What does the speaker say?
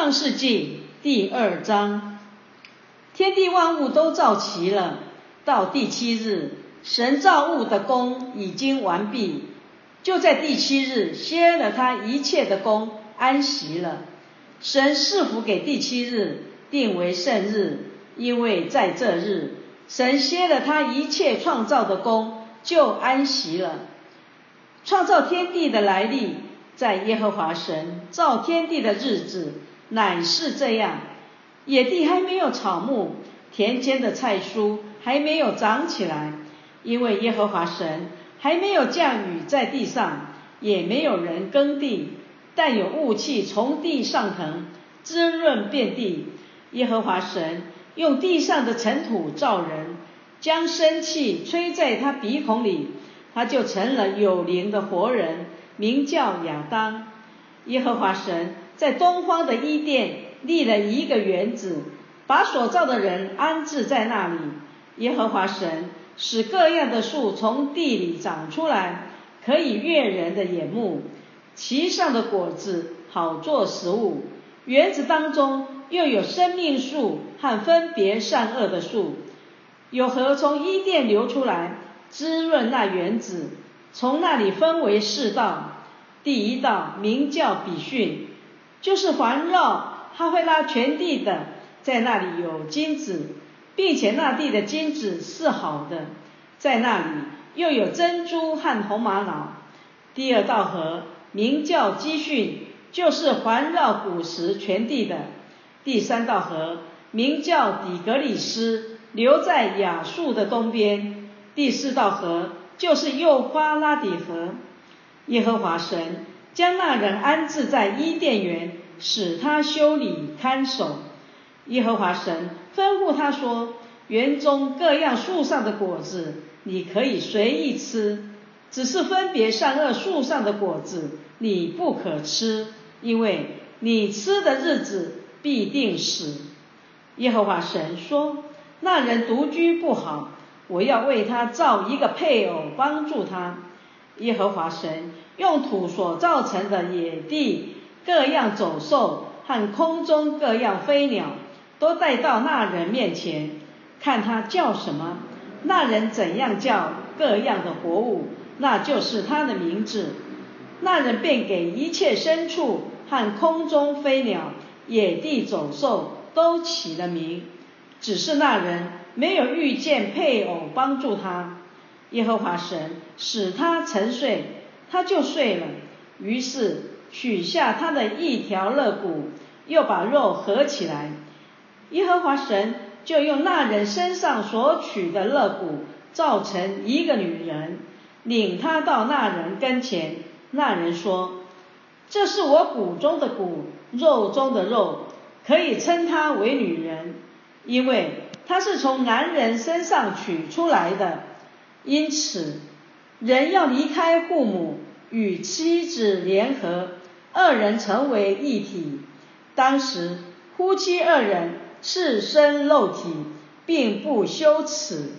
创世纪第二章，天地万物都造齐了。到第七日，神造物的功已经完毕，就在第七日歇了他一切的功，安息了。神赐福给第七日，定为圣日，因为在这日，神歇了他一切创造的功，就安息了。创造天地的来历，在耶和华神造天地的日子，乃是这样：野地还没有草木，田间的菜蔬还没有长起来，因为耶和华神还没有降雨在地上，也没有人耕地，但有雾气从地上腾，滋润遍地。耶和华神用地上的尘土造人，将生气吹在他鼻孔里。他就成了有灵的活人，名叫亚当。耶和华神在东方的伊甸立了一个园子，把所造的人安置在那里。耶和华神使各样的树从地里长出来，可以悦人的眼目，其上的果子好做食物。园子当中又有生命树和分别善恶的树，有河从伊甸流出来。滋润那园子，从那里分为四道。第一道名叫比逊，就是环绕哈会拉全地的，在那里有金子，并且那地的金子是好的，在那里又有珍珠和红玛瑙。第二道河名叫基训，就是环绕古时全地的。第三道河名叫底格里斯，流在亚述的东边。第四道河就是幼发拉底河。耶和华神将那人安置在伊甸园，使他修理看守。耶和华神吩咐他说：“园中各样树上的果子你可以随意吃，只是分别善恶树上的果子你不可吃，因为你吃的日子必定死。”耶和华神说：“那人独居不好。”我要为他造一个配偶，帮助他。耶和华神用土所造成的野地各样走兽和空中各样飞鸟，都带到那人面前，看他叫什么，那人怎样叫各样的活物，那就是他的名字。那人便给一切牲畜和空中飞鸟、野地走兽都起了名，只是那人。没有遇见配偶帮助他，耶和华神使他沉睡，他就睡了。于是取下他的一条肋骨，又把肉合起来。耶和华神就用那人身上所取的肋骨造成一个女人，领他到那人跟前。那人说：“这是我骨中的骨，肉中的肉，可以称她为女人，因为。”他是从男人身上取出来的，因此人要离开父母，与妻子联合，二人成为一体。当时夫妻二人赤身肉体，并不羞耻。